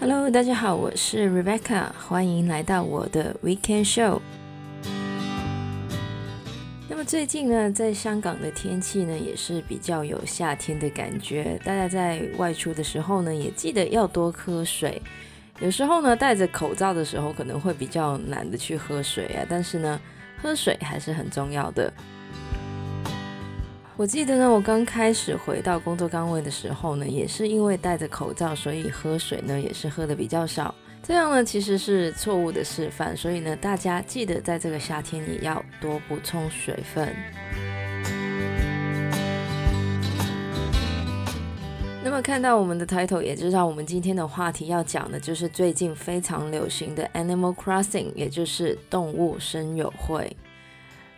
Hello，大家好，我是 Rebecca，欢迎来到我的 Weekend Show。那么最近呢，在香港的天气呢，也是比较有夏天的感觉。大家在外出的时候呢，也记得要多喝水。有时候呢，戴着口罩的时候，可能会比较懒得去喝水啊，但是呢，喝水还是很重要的。我记得呢，我刚开始回到工作岗位的时候呢，也是因为戴着口罩，所以喝水呢也是喝得比较少。这样呢其实是错误的示范，所以呢大家记得在这个夏天也要多补充水分。那么看到我们的 title，也知道我们今天的话题要讲的就是最近非常流行的 Animal Crossing，也就是动物声友会。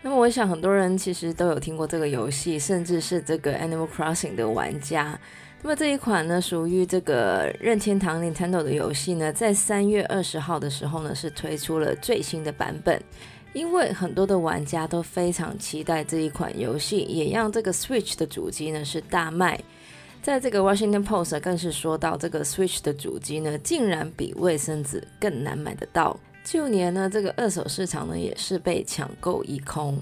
那么我想很多人其实都有听过这个游戏，甚至是这个 Animal Crossing 的玩家。那么这一款呢，属于这个任天堂 Nintendo 的游戏呢，在三月二十号的时候呢，是推出了最新的版本。因为很多的玩家都非常期待这一款游戏，也让这个 Switch 的主机呢是大卖。在这个 Washington Post 更是说到，这个 Switch 的主机呢，竟然比卫生纸更难买得到。就连呢，这个二手市场呢也是被抢购一空。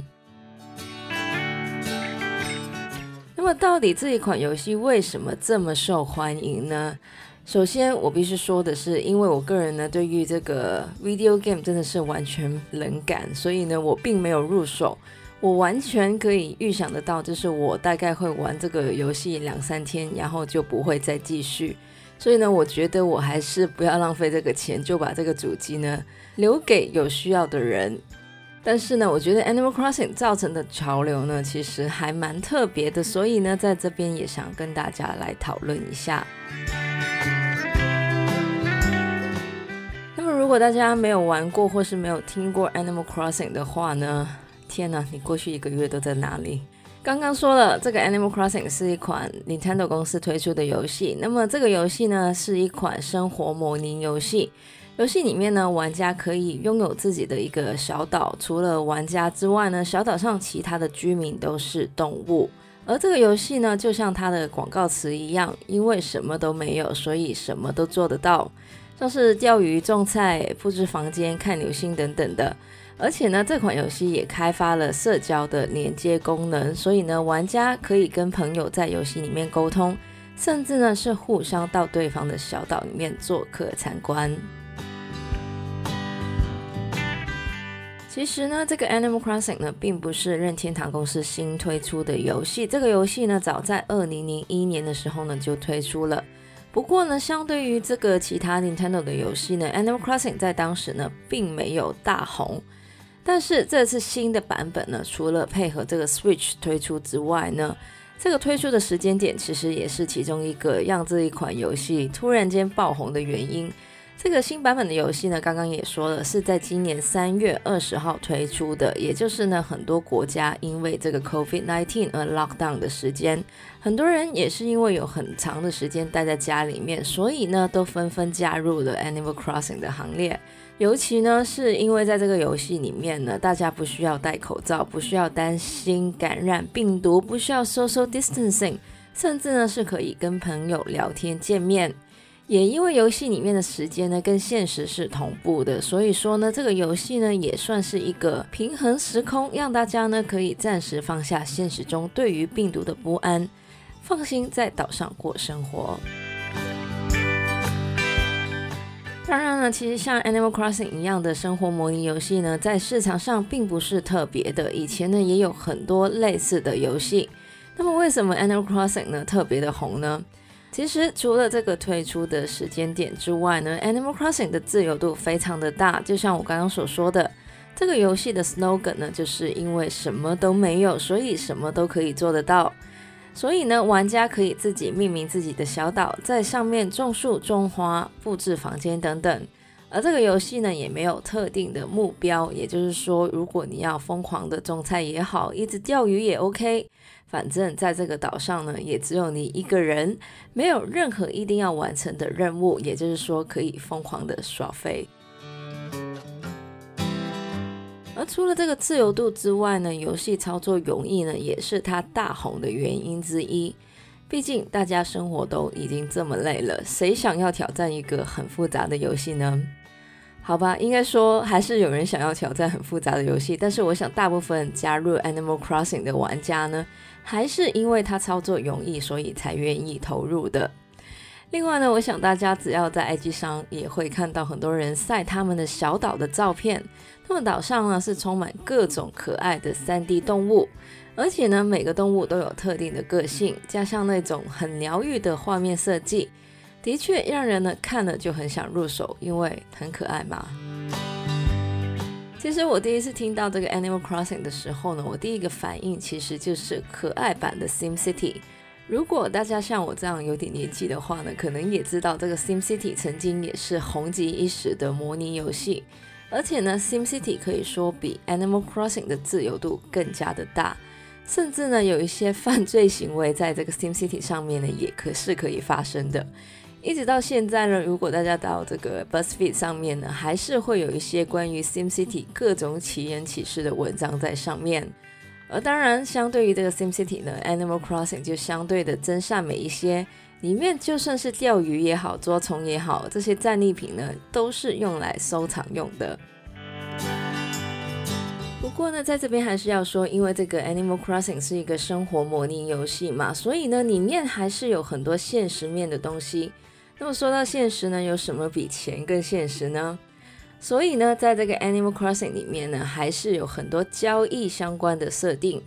那么，到底这一款游戏为什么这么受欢迎呢？首先，我必须说的是，因为我个人呢对于这个 video game 真的是完全冷感，所以呢我并没有入手。我完全可以预想得到，就是我大概会玩这个游戏两三天，然后就不会再继续。所以呢，我觉得我还是不要浪费这个钱，就把这个主机呢留给有需要的人。但是呢，我觉得 Animal Crossing 造成的潮流呢，其实还蛮特别的。所以呢，在这边也想跟大家来讨论一下。那么，如果大家没有玩过或是没有听过 Animal Crossing 的话呢，天哪，你过去一个月都在哪里？刚刚说了，这个 Animal Crossing 是一款 Nintendo 公司推出的游戏。那么这个游戏呢，是一款生活模拟游戏。游戏里面呢，玩家可以拥有自己的一个小岛。除了玩家之外呢，小岛上其他的居民都是动物。而这个游戏呢，就像它的广告词一样，因为什么都没有，所以什么都做得到，像是钓鱼、种菜、布置房间、看流星等等的。而且呢，这款游戏也开发了社交的连接功能，所以呢，玩家可以跟朋友在游戏里面沟通，甚至呢是互相到对方的小岛里面做客参观。其实呢，这个 Animal Crossing 呢，并不是任天堂公司新推出的游戏，这个游戏呢，早在二零零一年的时候呢就推出了。不过呢，相对于这个其他 Nintendo 的游戏呢，Animal Crossing 在当时呢并没有大红。但是这次新的版本呢，除了配合这个 Switch 推出之外呢，这个推出的时间点其实也是其中一个让这一款游戏突然间爆红的原因。这个新版本的游戏呢，刚刚也说了，是在今年三月二十号推出的，也就是呢，很多国家因为这个 COVID-19 而 lock down 的时间，很多人也是因为有很长的时间待在家里面，所以呢，都纷纷加入了 Animal Crossing 的行列。尤其呢，是因为在这个游戏里面呢，大家不需要戴口罩，不需要担心感染病毒，不需要 social distancing，甚至呢，是可以跟朋友聊天见面。也因为游戏里面的时间呢，跟现实是同步的，所以说呢，这个游戏呢也算是一个平衡时空，让大家呢可以暂时放下现实中对于病毒的不安，放心在岛上过生活。当然了，其实像 Animal Crossing 一样的生活模拟游戏呢，在市场上并不是特别的，以前呢也有很多类似的游戏。那么为什么 Animal Crossing 呢特别的红呢？其实除了这个推出的时间点之外呢，Animal Crossing 的自由度非常的大。就像我刚刚所说的，这个游戏的 slogan 呢，就是因为什么都没有，所以什么都可以做得到。所以呢，玩家可以自己命名自己的小岛，在上面种树、种花、布置房间等等。而这个游戏呢，也没有特定的目标，也就是说，如果你要疯狂的种菜也好，一直钓鱼也 OK。反正，在这个岛上呢，也只有你一个人，没有任何一定要完成的任务，也就是说，可以疯狂的耍废。而除了这个自由度之外呢，游戏操作容易呢，也是它大红的原因之一。毕竟大家生活都已经这么累了，谁想要挑战一个很复杂的游戏呢？好吧，应该说还是有人想要挑战很复杂的游戏，但是我想大部分加入 Animal Crossing 的玩家呢，还是因为它操作容易，所以才愿意投入的。另外呢，我想大家只要在 IG 上也会看到很多人晒他们的小岛的照片。他们岛上呢是充满各种可爱的 3D 动物，而且呢每个动物都有特定的个性，加上那种很疗愈的画面设计，的确让人呢看了就很想入手，因为很可爱嘛。其实我第一次听到这个 Animal Crossing 的时候呢，我第一个反应其实就是可爱版的 Sim City。如果大家像我这样有点年纪的话呢，可能也知道这个 SimCity 曾经也是红极一时的模拟游戏，而且呢，SimCity 可以说比 Animal Crossing 的自由度更加的大，甚至呢，有一些犯罪行为在这个 SimCity 上面呢，也可是可以发生的。一直到现在呢，如果大家到这个 BuzzFeed 上面呢，还是会有一些关于 SimCity 各种奇人奇事的文章在上面。而当然，相对于这个 SimCity 呢，Animal Crossing 就相对的真善美一些。里面就算是钓鱼也好，捉虫也好，这些战利品呢，都是用来收藏用的。不过呢，在这边还是要说，因为这个 Animal Crossing 是一个生活模拟游戏嘛，所以呢，里面还是有很多现实面的东西。那么说到现实呢，有什么比钱更现实呢？所以呢，在这个 Animal Crossing 里面呢，还是有很多交易相关的设定，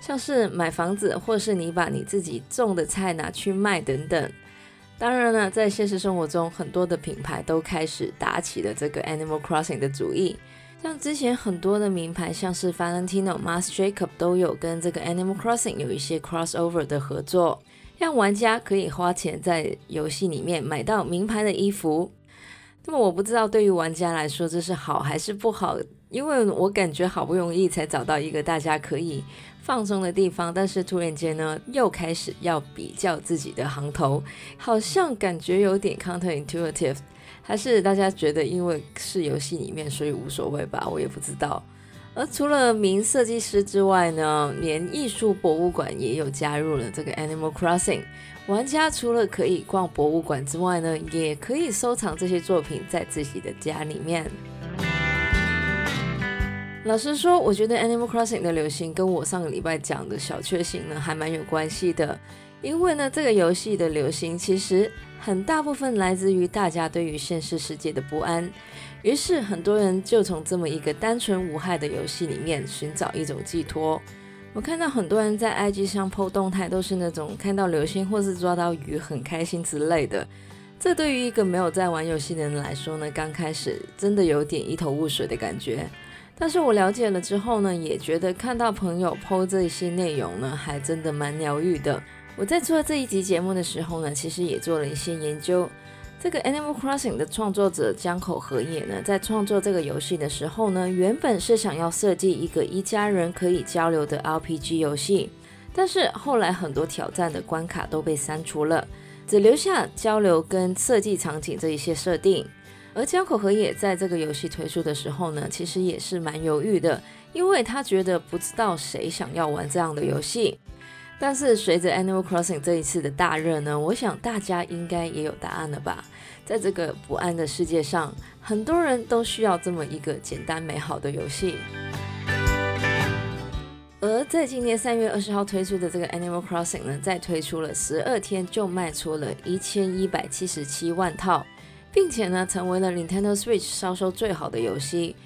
像是买房子，或是你把你自己种的菜拿去卖等等。当然了，在现实生活中，很多的品牌都开始打起了这个 Animal Crossing 的主意，像之前很多的名牌，像是 Valentino、Marc Jacob 都有跟这个 Animal Crossing 有一些 crossover 的合作，让玩家可以花钱在游戏里面买到名牌的衣服。那么我不知道对于玩家来说这是好还是不好，因为我感觉好不容易才找到一个大家可以放松的地方，但是突然间呢又开始要比较自己的行头，好像感觉有点 counterintuitive，还是大家觉得因为是游戏里面所以无所谓吧？我也不知道。而除了名设计师之外呢，连艺术博物馆也有加入了这个 Animal Crossing。玩家除了可以逛博物馆之外呢，也可以收藏这些作品在自己的家里面。老实说，我觉得 Animal Crossing 的流行跟我上个礼拜讲的小确幸呢，还蛮有关系的。因为呢，这个游戏的流行其实很大部分来自于大家对于现实世界的不安，于是很多人就从这么一个单纯无害的游戏里面寻找一种寄托。我看到很多人在 IG 上 po 动态，都是那种看到流星或是抓到鱼很开心之类的。这对于一个没有在玩游戏的人来说呢，刚开始真的有点一头雾水的感觉。但是我了解了之后呢，也觉得看到朋友 po 这些内容呢，还真的蛮疗愈的。我在做这一集节目的时候呢，其实也做了一些研究。这个 Animal Crossing 的创作者江口和也呢，在创作这个游戏的时候呢，原本是想要设计一个一家人可以交流的 RPG 游戏，但是后来很多挑战的关卡都被删除了，只留下交流跟设计场景这一些设定。而江口和也在这个游戏推出的时候呢，其实也是蛮犹豫的，因为他觉得不知道谁想要玩这样的游戏。但是随着 Animal Crossing 这一次的大热呢，我想大家应该也有答案了吧？在这个不安的世界上，很多人都需要这么一个简单美好的游戏。而在今年三月二十号推出的这个 Animal Crossing 呢，在推出了十二天就卖出了一千一百七十七万套，并且呢，成为了 Nintendo Switch 销售最好的游戏。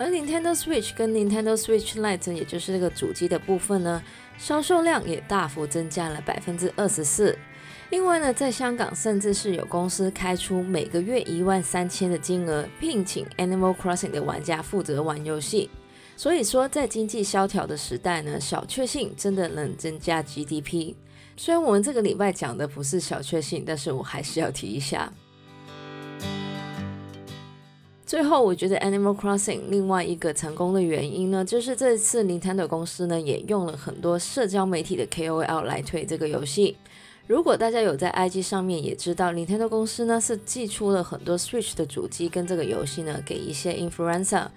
而 Nintendo Switch 跟 Nintendo Switch Lite，也就是这个主机的部分呢，销售量也大幅增加了百分之二十四。另外呢，在香港甚至是有公司开出每个月一万三千的金额，聘请 Animal Crossing 的玩家负责玩游戏。所以说，在经济萧条的时代呢，小确幸真的能增加 GDP。虽然我们这个礼拜讲的不是小确幸，但是我还是要提一下。最后，我觉得 Animal Crossing 另外一个成功的原因呢，就是这次 Nintendo 公司呢也用了很多社交媒体的 KOL 来推这个游戏。如果大家有在 IG 上面也知道，Nintendo 公司呢是寄出了很多 Switch 的主机跟这个游戏呢给一些 Influencer，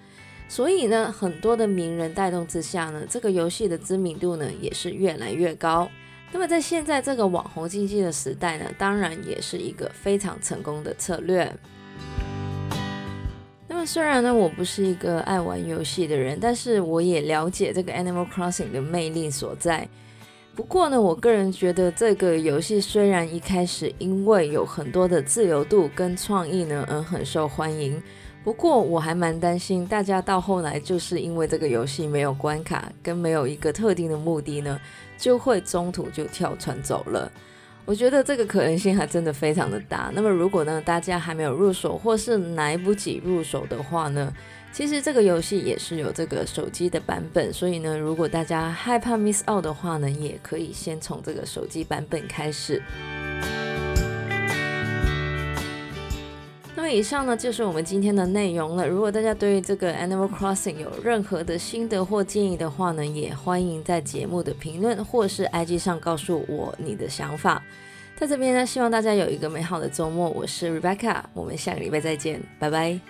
所以呢很多的名人带动之下呢，这个游戏的知名度呢也是越来越高。那么在现在这个网红经济的时代呢，当然也是一个非常成功的策略。虽然呢，我不是一个爱玩游戏的人，但是我也了解这个 Animal Crossing 的魅力所在。不过呢，我个人觉得这个游戏虽然一开始因为有很多的自由度跟创意呢，而很受欢迎。不过我还蛮担心，大家到后来就是因为这个游戏没有关卡，跟没有一个特定的目的呢，就会中途就跳船走了。我觉得这个可能性还真的非常的大。那么如果呢，大家还没有入手，或是来不及入手的话呢，其实这个游戏也是有这个手机的版本，所以呢，如果大家害怕 miss out 的话呢，也可以先从这个手机版本开始。以上呢，就是我们今天的内容了。如果大家对于这个 Animal Crossing 有任何的心得或建议的话呢，也欢迎在节目的评论或是 IG 上告诉我你的想法。在这边呢，希望大家有一个美好的周末。我是 Rebecca，我们下个礼拜再见，拜拜。